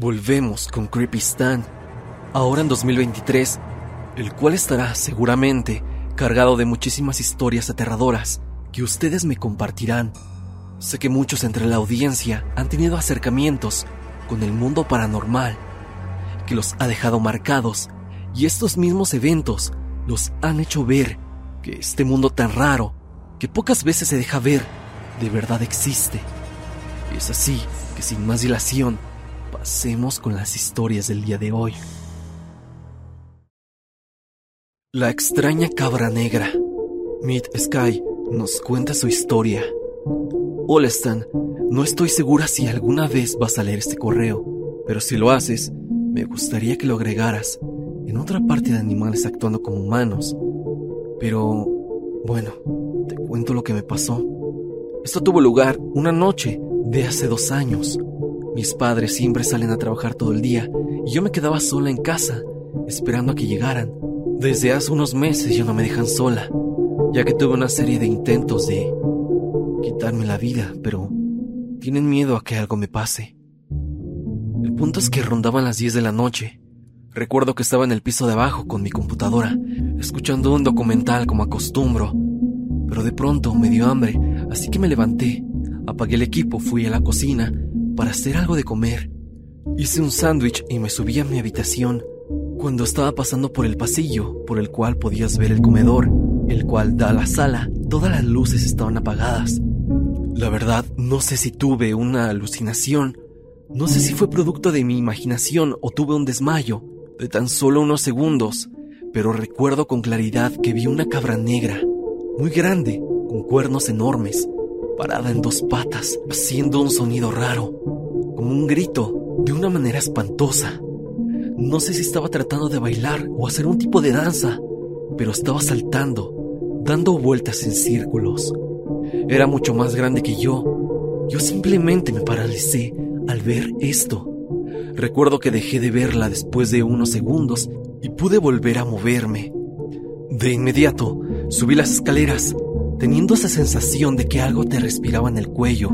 Volvemos con Creepy Stan, ahora en 2023, el cual estará seguramente cargado de muchísimas historias aterradoras que ustedes me compartirán. Sé que muchos entre la audiencia han tenido acercamientos con el mundo paranormal, que los ha dejado marcados, y estos mismos eventos los han hecho ver que este mundo tan raro, que pocas veces se deja ver, de verdad existe. Es así que sin más dilación, Pasemos con las historias del día de hoy. La extraña cabra negra. Meet Sky nos cuenta su historia. Hola Stan, no estoy segura si alguna vez vas a leer este correo, pero si lo haces, me gustaría que lo agregaras en otra parte de animales actuando como humanos. Pero, bueno, te cuento lo que me pasó. Esto tuvo lugar una noche de hace dos años. Mis padres siempre salen a trabajar todo el día y yo me quedaba sola en casa, esperando a que llegaran. Desde hace unos meses ya no me dejan sola, ya que tuve una serie de intentos de quitarme la vida, pero tienen miedo a que algo me pase. El punto es que rondaban las 10 de la noche. Recuerdo que estaba en el piso de abajo con mi computadora, escuchando un documental como acostumbro, pero de pronto me dio hambre, así que me levanté, apagué el equipo, fui a la cocina para hacer algo de comer. Hice un sándwich y me subí a mi habitación. Cuando estaba pasando por el pasillo, por el cual podías ver el comedor, el cual da a la sala, todas las luces estaban apagadas. La verdad, no sé si tuve una alucinación, no sé si fue producto de mi imaginación o tuve un desmayo de tan solo unos segundos, pero recuerdo con claridad que vi una cabra negra, muy grande, con cuernos enormes, parada en dos patas, haciendo un sonido raro, como un grito, de una manera espantosa. No sé si estaba tratando de bailar o hacer un tipo de danza, pero estaba saltando, dando vueltas en círculos. Era mucho más grande que yo. Yo simplemente me paralicé al ver esto. Recuerdo que dejé de verla después de unos segundos y pude volver a moverme. De inmediato, subí las escaleras teniendo esa sensación de que algo te respiraba en el cuello.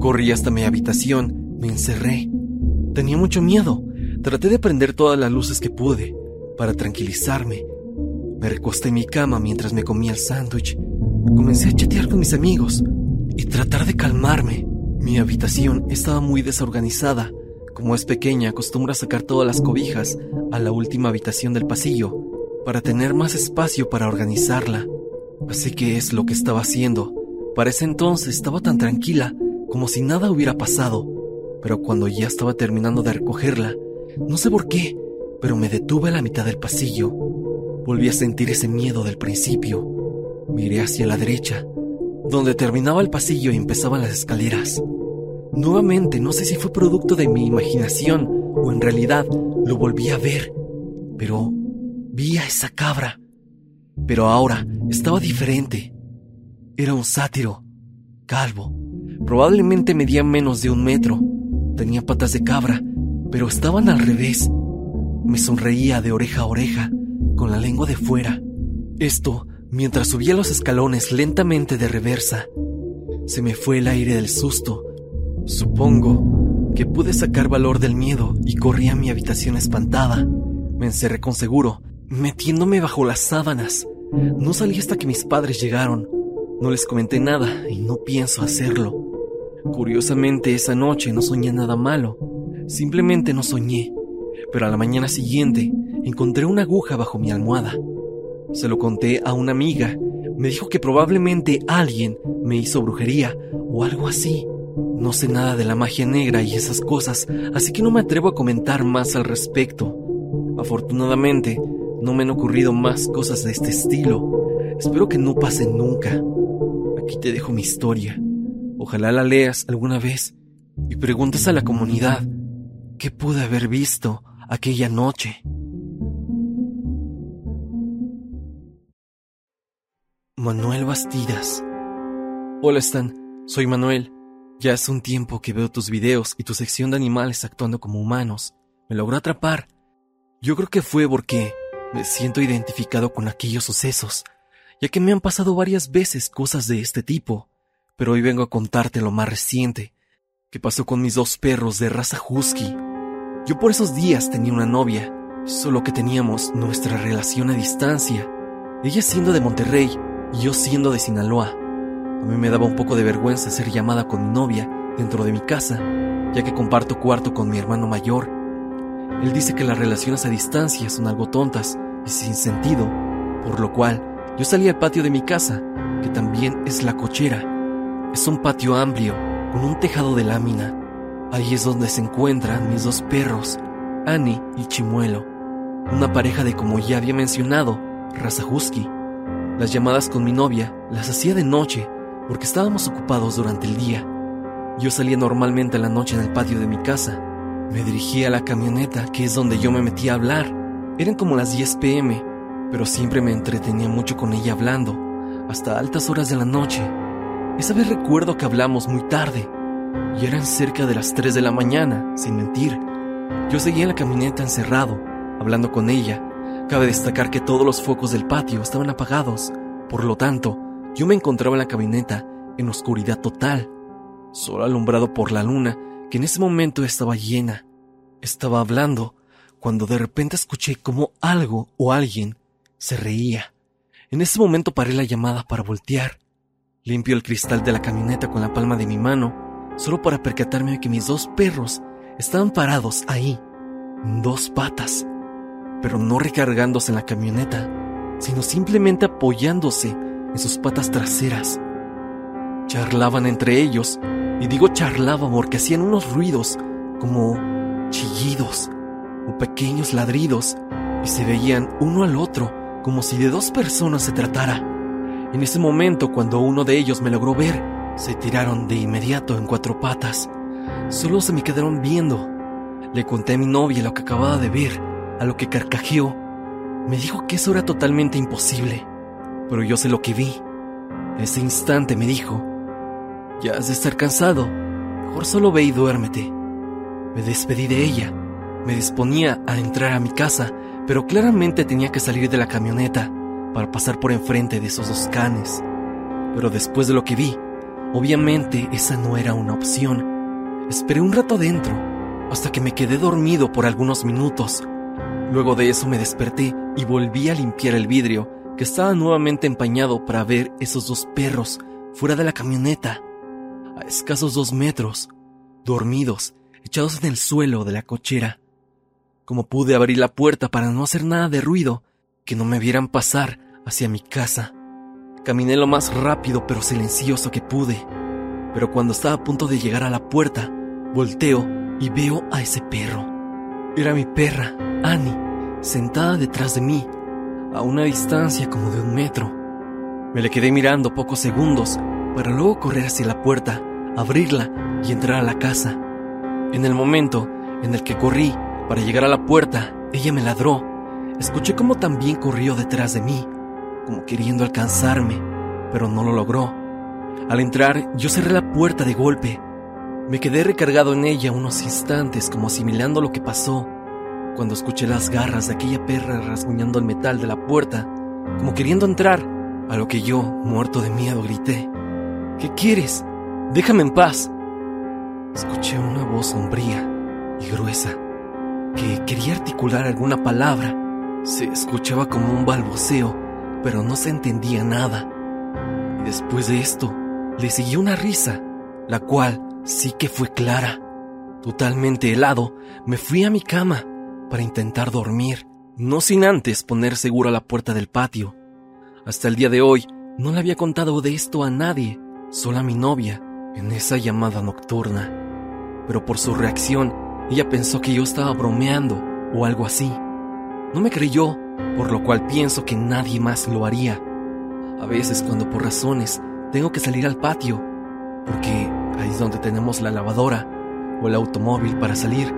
Corrí hasta mi habitación, me encerré. Tenía mucho miedo. Traté de prender todas las luces que pude para tranquilizarme. Me recosté en mi cama mientras me comía el sándwich. Comencé a chatear con mis amigos y tratar de calmarme. Mi habitación estaba muy desorganizada. Como es pequeña, acostumbro a sacar todas las cobijas a la última habitación del pasillo para tener más espacio para organizarla. Así que es lo que estaba haciendo. Para ese entonces estaba tan tranquila como si nada hubiera pasado. Pero cuando ya estaba terminando de recogerla, no sé por qué, pero me detuve a la mitad del pasillo. Volví a sentir ese miedo del principio. Miré hacia la derecha, donde terminaba el pasillo y empezaban las escaleras. Nuevamente, no sé si fue producto de mi imaginación o en realidad lo volví a ver, pero vi a esa cabra pero ahora estaba diferente. Era un sátiro, calvo. Probablemente medía menos de un metro. Tenía patas de cabra, pero estaban al revés. Me sonreía de oreja a oreja, con la lengua de fuera. Esto mientras subía los escalones lentamente de reversa. Se me fue el aire del susto. Supongo que pude sacar valor del miedo y corrí a mi habitación espantada. Me encerré con seguro, metiéndome bajo las sábanas. No salí hasta que mis padres llegaron. No les comenté nada y no pienso hacerlo. Curiosamente, esa noche no soñé nada malo. Simplemente no soñé. Pero a la mañana siguiente encontré una aguja bajo mi almohada. Se lo conté a una amiga. Me dijo que probablemente alguien me hizo brujería o algo así. No sé nada de la magia negra y esas cosas, así que no me atrevo a comentar más al respecto. Afortunadamente, no me han ocurrido más cosas de este estilo. Espero que no pasen nunca. Aquí te dejo mi historia. Ojalá la leas alguna vez y preguntes a la comunidad qué pude haber visto aquella noche. Manuel Bastidas. Hola Stan, soy Manuel. Ya hace un tiempo que veo tus videos y tu sección de animales actuando como humanos. Me logró atrapar. Yo creo que fue porque me siento identificado con aquellos sucesos, ya que me han pasado varias veces cosas de este tipo, pero hoy vengo a contarte lo más reciente, que pasó con mis dos perros de raza husky. Yo por esos días tenía una novia, solo que teníamos nuestra relación a distancia. Ella siendo de Monterrey y yo siendo de Sinaloa. A mí me daba un poco de vergüenza ser llamada con mi novia dentro de mi casa, ya que comparto cuarto con mi hermano mayor. Él dice que las relaciones a distancia son algo tontas y sin sentido, por lo cual yo salí al patio de mi casa, que también es la cochera. Es un patio amplio, con un tejado de lámina. Ahí es donde se encuentran mis dos perros, Annie y Chimuelo, una pareja de como ya había mencionado, raza husky. Las llamadas con mi novia las hacía de noche porque estábamos ocupados durante el día. Yo salía normalmente a la noche en el patio de mi casa. Me dirigía a la camioneta, que es donde yo me metía a hablar. Eran como las 10 pm, pero siempre me entretenía mucho con ella hablando, hasta altas horas de la noche. Esa vez recuerdo que hablamos muy tarde, y eran cerca de las 3 de la mañana, sin mentir. Yo seguía en la camioneta encerrado, hablando con ella. Cabe destacar que todos los focos del patio estaban apagados, por lo tanto, yo me encontraba en la camioneta en oscuridad total, solo alumbrado por la luna, que en ese momento estaba llena. Estaba hablando cuando de repente escuché como algo o alguien se reía. En ese momento paré la llamada para voltear. Limpio el cristal de la camioneta con la palma de mi mano, solo para percatarme de que mis dos perros estaban parados ahí, en dos patas, pero no recargándose en la camioneta, sino simplemente apoyándose en sus patas traseras. Charlaban entre ellos, y digo charlaban porque hacían unos ruidos como chillidos o pequeños ladridos, y se veían uno al otro como si de dos personas se tratara. En ese momento, cuando uno de ellos me logró ver, se tiraron de inmediato en cuatro patas. Solo se me quedaron viendo. Le conté a mi novia lo que acababa de ver, a lo que carcajeó. Me dijo que eso era totalmente imposible, pero yo sé lo que vi. Ese instante me dijo, ya has de estar cansado, mejor solo ve y duérmete. Me despedí de ella, me disponía a entrar a mi casa pero claramente tenía que salir de la camioneta para pasar por enfrente de esos dos canes. Pero después de lo que vi, obviamente esa no era una opción. Esperé un rato adentro, hasta que me quedé dormido por algunos minutos. Luego de eso me desperté y volví a limpiar el vidrio, que estaba nuevamente empañado para ver esos dos perros fuera de la camioneta, a escasos dos metros, dormidos, echados en el suelo de la cochera como pude abrir la puerta para no hacer nada de ruido, que no me vieran pasar hacia mi casa. Caminé lo más rápido pero silencioso que pude, pero cuando estaba a punto de llegar a la puerta, volteo y veo a ese perro. Era mi perra, Annie, sentada detrás de mí, a una distancia como de un metro. Me le quedé mirando pocos segundos para luego correr hacia la puerta, abrirla y entrar a la casa. En el momento en el que corrí, para llegar a la puerta, ella me ladró. Escuché cómo también corrió detrás de mí, como queriendo alcanzarme, pero no lo logró. Al entrar, yo cerré la puerta de golpe. Me quedé recargado en ella unos instantes, como asimilando lo que pasó, cuando escuché las garras de aquella perra rasguñando el metal de la puerta, como queriendo entrar, a lo que yo, muerto de miedo, grité. ¿Qué quieres? Déjame en paz. Escuché una voz sombría y gruesa que quería articular alguna palabra. Se escuchaba como un balbuceo, pero no se entendía nada. Después de esto, le siguió una risa, la cual sí que fue clara. Totalmente helado, me fui a mi cama para intentar dormir, no sin antes poner segura la puerta del patio. Hasta el día de hoy, no le había contado de esto a nadie, solo a mi novia, en esa llamada nocturna. Pero por su reacción, ella pensó que yo estaba bromeando o algo así. No me creyó, por lo cual pienso que nadie más lo haría. A veces cuando por razones tengo que salir al patio, porque ahí es donde tenemos la lavadora o el automóvil para salir,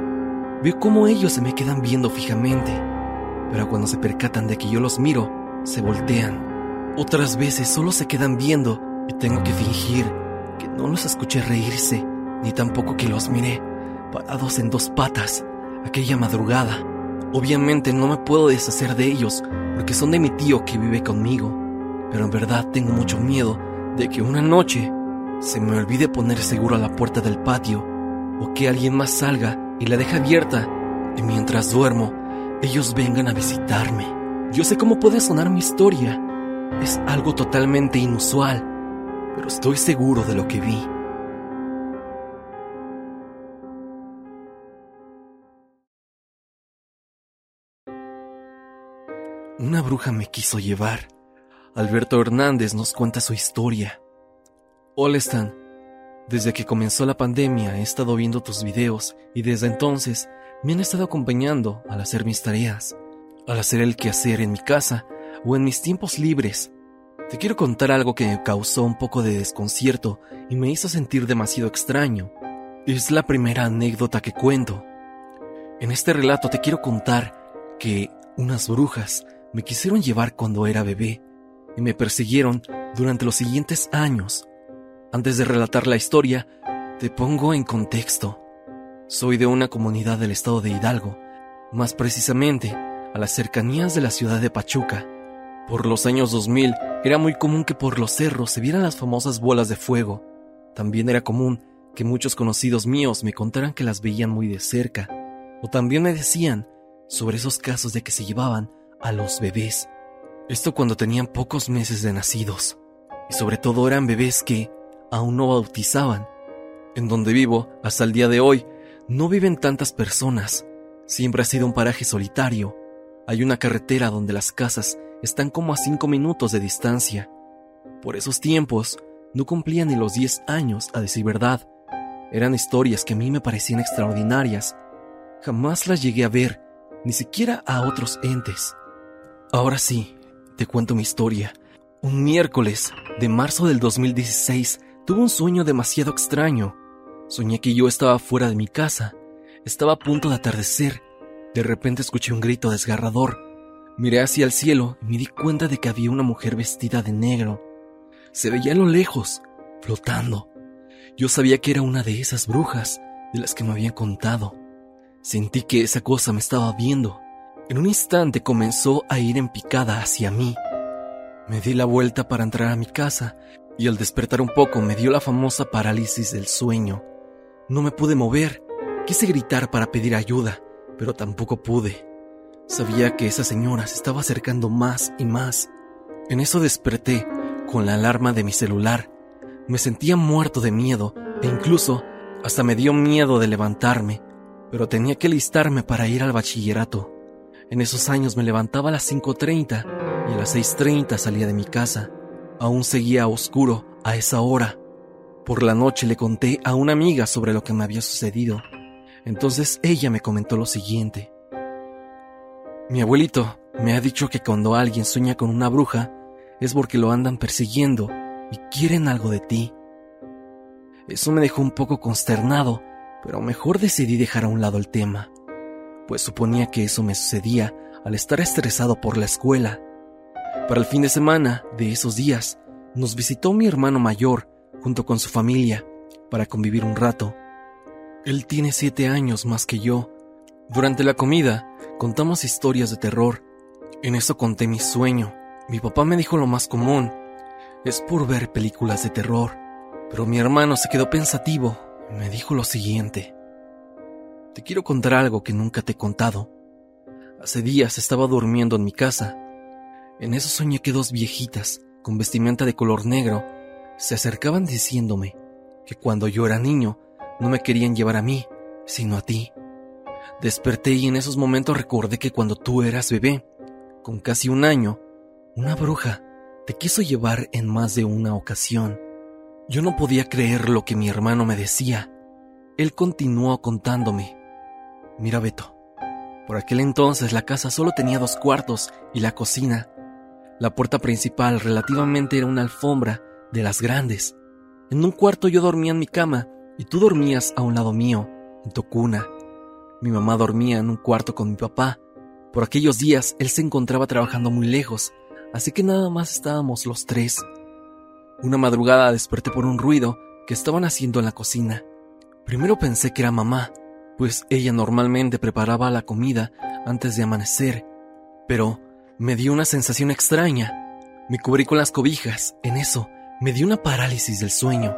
veo cómo ellos se me quedan viendo fijamente, pero cuando se percatan de que yo los miro, se voltean. Otras veces solo se quedan viendo y tengo que fingir que no los escuché reírse, ni tampoco que los miré parados en dos patas aquella madrugada. Obviamente no me puedo deshacer de ellos porque son de mi tío que vive conmigo, pero en verdad tengo mucho miedo de que una noche se me olvide poner seguro la puerta del patio o que alguien más salga y la deje abierta y mientras duermo, ellos vengan a visitarme. Yo sé cómo puede sonar mi historia. Es algo totalmente inusual, pero estoy seguro de lo que vi. Una bruja me quiso llevar. Alberto Hernández nos cuenta su historia. Hola Stan, desde que comenzó la pandemia he estado viendo tus videos y desde entonces me han estado acompañando al hacer mis tareas, al hacer el quehacer en mi casa o en mis tiempos libres. Te quiero contar algo que me causó un poco de desconcierto y me hizo sentir demasiado extraño. Es la primera anécdota que cuento. En este relato te quiero contar que unas brujas me quisieron llevar cuando era bebé y me persiguieron durante los siguientes años. Antes de relatar la historia, te pongo en contexto. Soy de una comunidad del estado de Hidalgo, más precisamente a las cercanías de la ciudad de Pachuca. Por los años 2000 era muy común que por los cerros se vieran las famosas bolas de fuego. También era común que muchos conocidos míos me contaran que las veían muy de cerca, o también me decían sobre esos casos de que se llevaban a los bebés. Esto cuando tenían pocos meses de nacidos. Y sobre todo eran bebés que aún no bautizaban. En donde vivo, hasta el día de hoy, no viven tantas personas. Siempre ha sido un paraje solitario. Hay una carretera donde las casas están como a cinco minutos de distancia. Por esos tiempos, no cumplían ni los diez años, a decir verdad. Eran historias que a mí me parecían extraordinarias. Jamás las llegué a ver, ni siquiera a otros entes. Ahora sí, te cuento mi historia. Un miércoles de marzo del 2016 tuve un sueño demasiado extraño. Soñé que yo estaba fuera de mi casa. Estaba a punto de atardecer. De repente escuché un grito desgarrador. Miré hacia el cielo y me di cuenta de que había una mujer vestida de negro. Se veía a lo lejos, flotando. Yo sabía que era una de esas brujas de las que me habían contado. Sentí que esa cosa me estaba viendo en un instante comenzó a ir en picada hacia mí. Me di la vuelta para entrar a mi casa y al despertar un poco me dio la famosa parálisis del sueño. No me pude mover. Quise gritar para pedir ayuda, pero tampoco pude. Sabía que esa señora se estaba acercando más y más. En eso desperté con la alarma de mi celular. Me sentía muerto de miedo e incluso hasta me dio miedo de levantarme, pero tenía que listarme para ir al bachillerato. En esos años me levantaba a las 5.30 y a las 6.30 salía de mi casa. Aún seguía oscuro a esa hora. Por la noche le conté a una amiga sobre lo que me había sucedido. Entonces ella me comentó lo siguiente. Mi abuelito me ha dicho que cuando alguien sueña con una bruja es porque lo andan persiguiendo y quieren algo de ti. Eso me dejó un poco consternado, pero mejor decidí dejar a un lado el tema pues suponía que eso me sucedía al estar estresado por la escuela. Para el fin de semana de esos días, nos visitó mi hermano mayor junto con su familia para convivir un rato. Él tiene siete años más que yo. Durante la comida contamos historias de terror. En eso conté mi sueño. Mi papá me dijo lo más común. Es por ver películas de terror. Pero mi hermano se quedó pensativo me dijo lo siguiente. Te quiero contar algo que nunca te he contado. Hace días estaba durmiendo en mi casa. En eso soñé que dos viejitas, con vestimenta de color negro, se acercaban diciéndome que cuando yo era niño no me querían llevar a mí, sino a ti. Desperté y en esos momentos recordé que cuando tú eras bebé, con casi un año, una bruja te quiso llevar en más de una ocasión. Yo no podía creer lo que mi hermano me decía. Él continuó contándome Mira, Beto. Por aquel entonces la casa solo tenía dos cuartos y la cocina. La puerta principal relativamente era una alfombra de las grandes. En un cuarto yo dormía en mi cama y tú dormías a un lado mío, en tu cuna. Mi mamá dormía en un cuarto con mi papá. Por aquellos días él se encontraba trabajando muy lejos, así que nada más estábamos los tres. Una madrugada desperté por un ruido que estaban haciendo en la cocina. Primero pensé que era mamá, pues ella normalmente preparaba la comida antes de amanecer, pero me dio una sensación extraña. Me cubrí con las cobijas, en eso me dio una parálisis del sueño.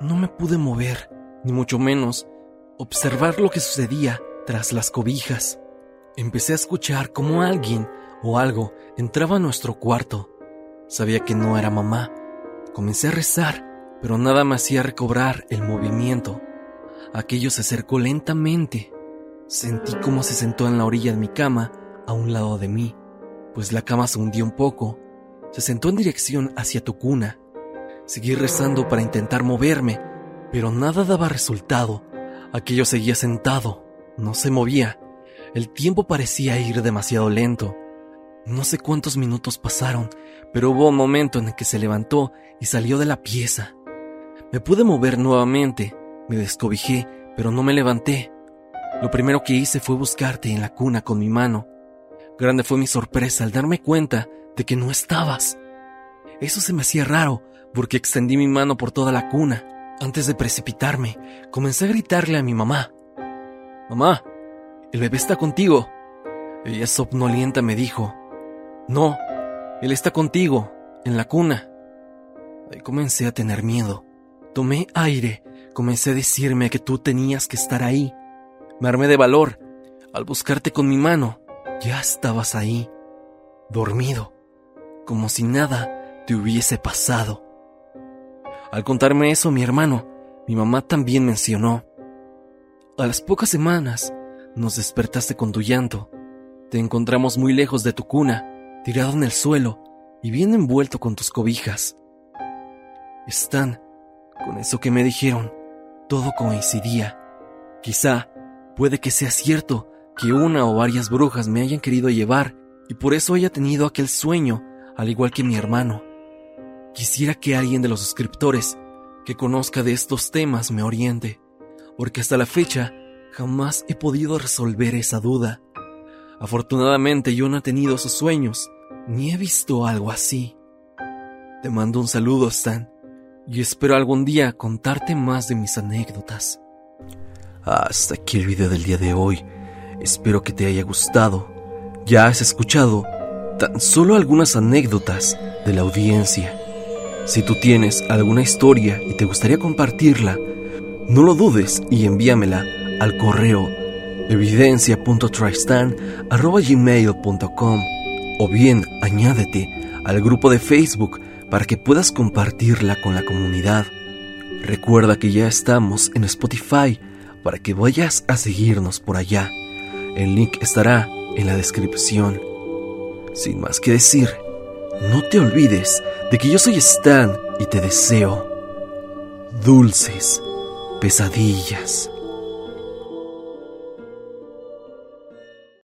No me pude mover, ni mucho menos observar lo que sucedía tras las cobijas. Empecé a escuchar como alguien o algo entraba a nuestro cuarto. Sabía que no era mamá. Comencé a rezar, pero nada me hacía recobrar el movimiento. Aquello se acercó lentamente. Sentí cómo se sentó en la orilla de mi cama, a un lado de mí, pues la cama se hundió un poco. Se sentó en dirección hacia tu cuna. Seguí rezando para intentar moverme, pero nada daba resultado. Aquello seguía sentado, no se movía. El tiempo parecía ir demasiado lento. No sé cuántos minutos pasaron, pero hubo un momento en el que se levantó y salió de la pieza. Me pude mover nuevamente, me descobijé, pero no me levanté. Lo primero que hice fue buscarte en la cuna con mi mano. Grande fue mi sorpresa al darme cuenta de que no estabas. Eso se me hacía raro, porque extendí mi mano por toda la cuna. Antes de precipitarme, comencé a gritarle a mi mamá. Mamá, el bebé está contigo. Ella somnolienta me dijo. No, él está contigo, en la cuna. Ahí comencé a tener miedo. Tomé aire, comencé a decirme que tú tenías que estar ahí. Me armé de valor. Al buscarte con mi mano, ya estabas ahí, dormido, como si nada te hubiese pasado. Al contarme eso, mi hermano, mi mamá también mencionó. A las pocas semanas, nos despertaste con tu llanto. Te encontramos muy lejos de tu cuna, tirado en el suelo y bien envuelto con tus cobijas. Están, con eso que me dijeron, todo coincidía. Quizá, puede que sea cierto que una o varias brujas me hayan querido llevar y por eso haya tenido aquel sueño, al igual que mi hermano. Quisiera que alguien de los suscriptores que conozca de estos temas me oriente, porque hasta la fecha jamás he podido resolver esa duda. Afortunadamente yo no he tenido esos sueños, ni he visto algo así. Te mando un saludo, Stan, y espero algún día contarte más de mis anécdotas. Hasta aquí el video del día de hoy. Espero que te haya gustado. Ya has escuchado tan solo algunas anécdotas de la audiencia. Si tú tienes alguna historia y te gustaría compartirla, no lo dudes y envíamela al correo evidencia.tristan.gmail.com o bien añádete al grupo de Facebook para que puedas compartirla con la comunidad. Recuerda que ya estamos en Spotify para que vayas a seguirnos por allá. El link estará en la descripción. Sin más que decir, no te olvides de que yo soy Stan y te deseo dulces pesadillas.